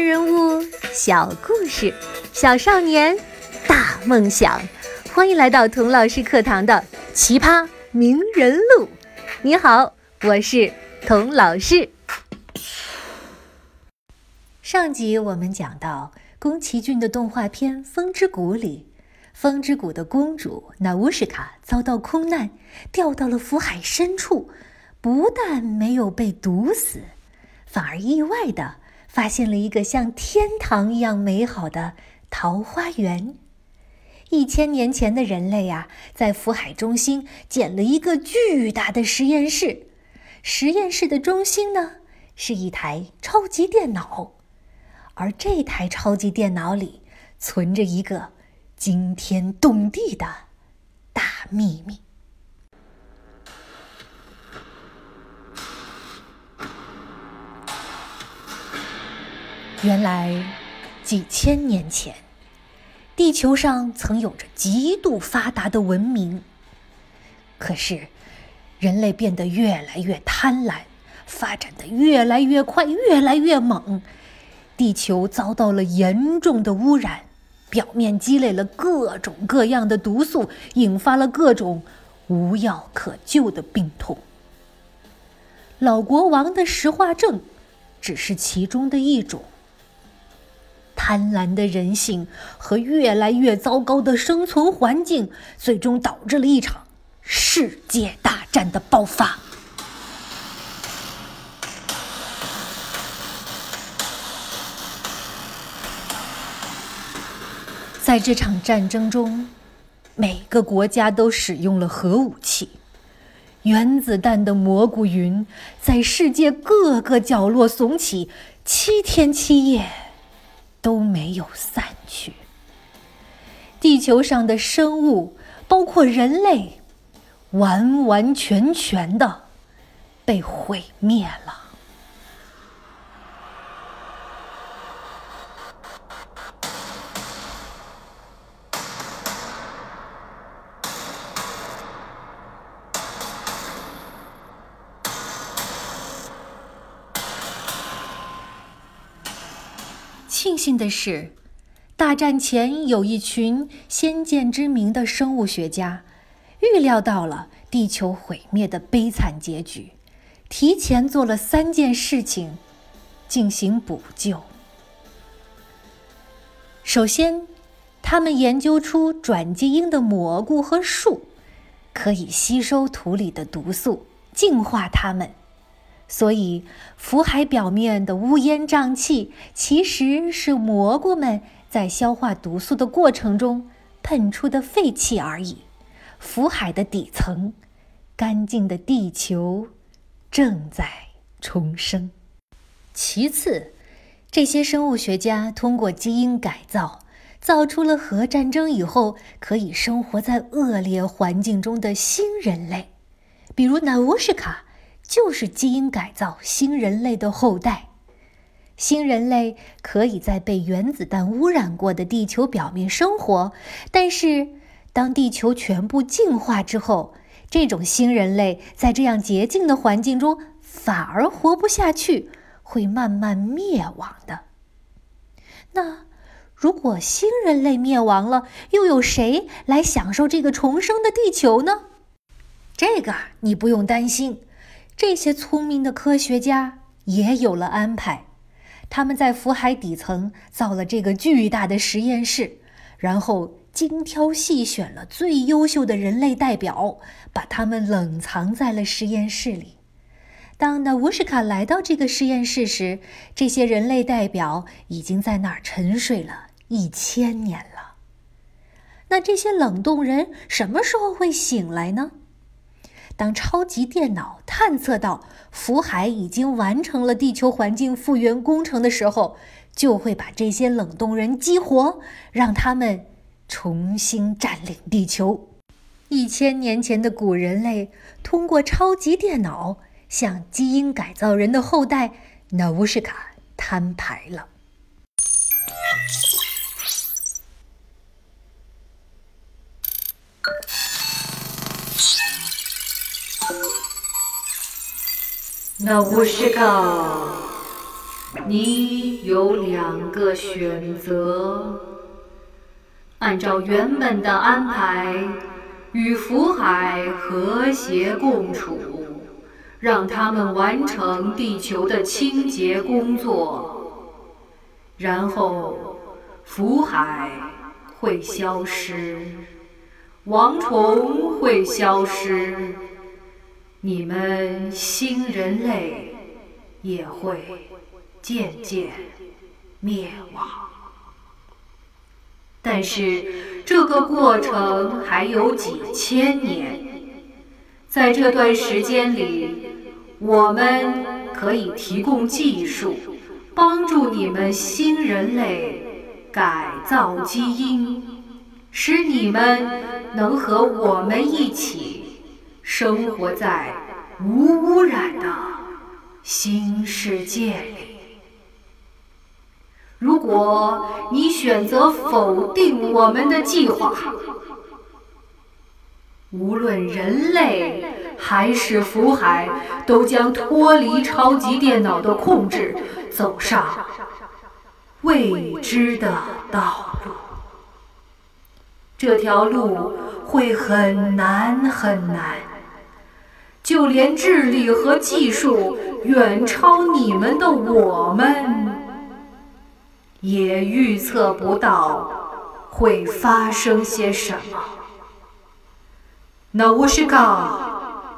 人物，小故事，小少年，大梦想。欢迎来到童老师课堂的《奇葩名人录》。你好，我是童老师。上集我们讲到宫崎骏的动画片《风之谷》里，风之谷的公主娜乌什卡遭到空难，掉到了福海深处，不但没有被毒死，反而意外的。发现了一个像天堂一样美好的桃花源。一千年前的人类呀，在福海中心建了一个巨大的实验室。实验室的中心呢，是一台超级电脑，而这台超级电脑里存着一个惊天动地的大秘密。原来，几千年前，地球上曾有着极度发达的文明。可是，人类变得越来越贪婪，发展的越来越快，越来越猛，地球遭到了严重的污染，表面积累了各种各样的毒素，引发了各种无药可救的病痛。老国王的石化症，只是其中的一种。贪婪的人性和越来越糟糕的生存环境，最终导致了一场世界大战的爆发。在这场战争中，每个国家都使用了核武器，原子弹的蘑菇云在世界各个角落耸起，七天七夜。都没有散去。地球上的生物，包括人类，完完全全的被毁灭了。庆幸的是，大战前有一群先见之明的生物学家，预料到了地球毁灭的悲惨结局，提前做了三件事情，进行补救。首先，他们研究出转基因的蘑菇和树，可以吸收土里的毒素，净化它们。所以，福海表面的乌烟瘴气，其实是蘑菇们在消化毒素的过程中喷出的废气而已。福海的底层，干净的地球正在重生。其次，这些生物学家通过基因改造，造出了核战争以后可以生活在恶劣环境中的新人类，比如纳乌什卡。就是基因改造新人类的后代，新人类可以在被原子弹污染过的地球表面生活，但是当地球全部净化之后，这种新人类在这样洁净的环境中反而活不下去，会慢慢灭亡的。那如果新人类灭亡了，又有谁来享受这个重生的地球呢？这个你不用担心。这些聪明的科学家也有了安排，他们在福海底层造了这个巨大的实验室，然后精挑细选了最优秀的人类代表，把他们冷藏在了实验室里。当纳乌什卡来到这个实验室时，这些人类代表已经在那儿沉睡了一千年了。那这些冷冻人什么时候会醒来呢？当超级电脑探测到福海已经完成了地球环境复原工程的时候，就会把这些冷冻人激活，让他们重新占领地球。一千年前的古人类通过超级电脑向基因改造人的后代纳乌什卡摊牌了。那乌什卡，你有两个选择：按照原本的安排，与福海和谐共处，让他们完成地球的清洁工作，然后福海会消失，王虫会消失，你们新人类也会。渐渐灭亡，但是这个过程还有几千年。在这段时间里，我们可以提供技术，帮助你们新人类改造基因，使你们能和我们一起生活在无污染的新世界里。如果你选择否定我们的计划，无论人类还是福海，都将脱离超级电脑的控制，走上未知的道路。这条路会很难很难，就连智力和技术远超你们的我们。也预测不到会发生些什么。那乌什卡，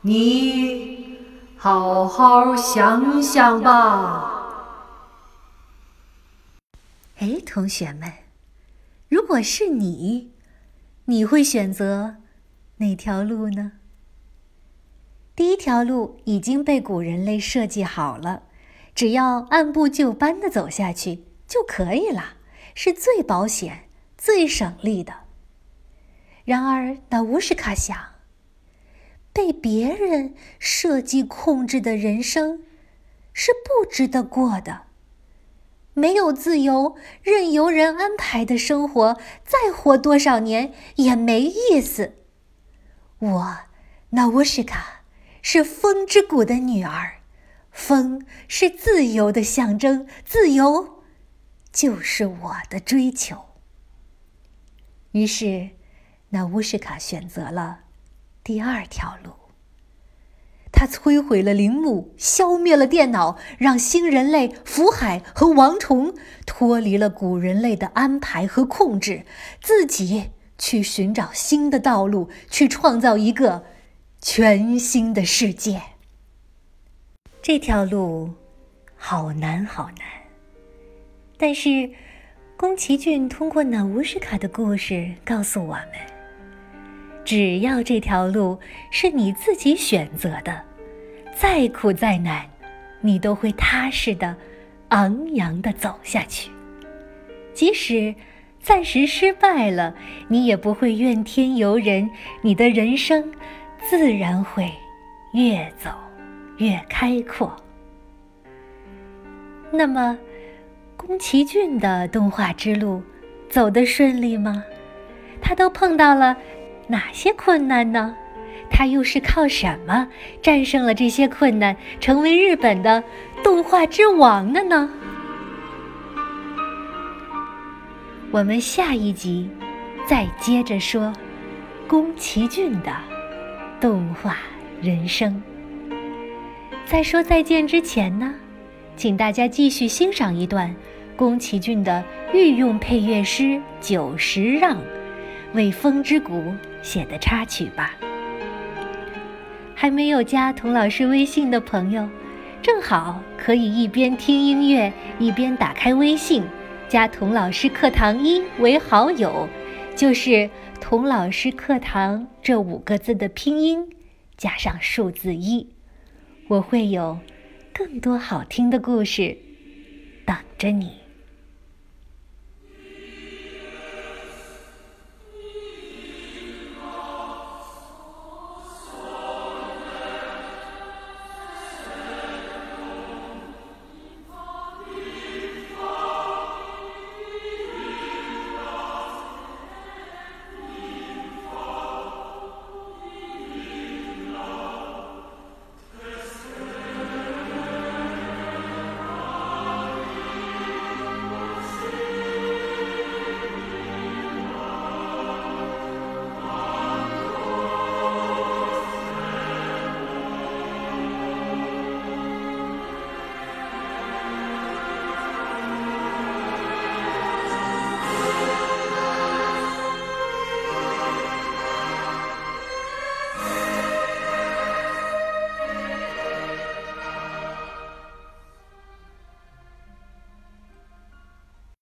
你好好想想吧。哎，同学们，如果是你，你会选择哪条路呢？条路已经被古人类设计好了，只要按部就班的走下去。就可以了，是最保险、最省力的。然而，那乌什卡想，被别人设计控制的人生是不值得过的。没有自由、任由人安排的生活，再活多少年也没意思。我，那乌什卡，是风之谷的女儿，风是自由的象征，自由。就是我的追求。于是，那乌什卡选择了第二条路。他摧毁了陵墓，消灭了电脑，让新人类福海和王虫脱离了古人类的安排和控制，自己去寻找新的道路，去创造一个全新的世界。这条路好难，好难。但是，宫崎骏通过那乌什卡的故事告诉我们：只要这条路是你自己选择的，再苦再难，你都会踏实的、昂扬的走下去。即使暂时失败了，你也不会怨天尤人，你的人生自然会越走越开阔。那么。宫崎骏的动画之路走得顺利吗？他都碰到了哪些困难呢？他又是靠什么战胜了这些困难，成为日本的动画之王的呢？我们下一集再接着说宫崎骏的动画人生。在说再见之前呢，请大家继续欣赏一段。宫崎骏的御用配乐师久石让为《风之谷》写的插曲吧。还没有加童老师微信的朋友，正好可以一边听音乐一边打开微信，加“童老师课堂一”为好友，就是“童老师课堂”这五个字的拼音加上数字一，我会有更多好听的故事等着你。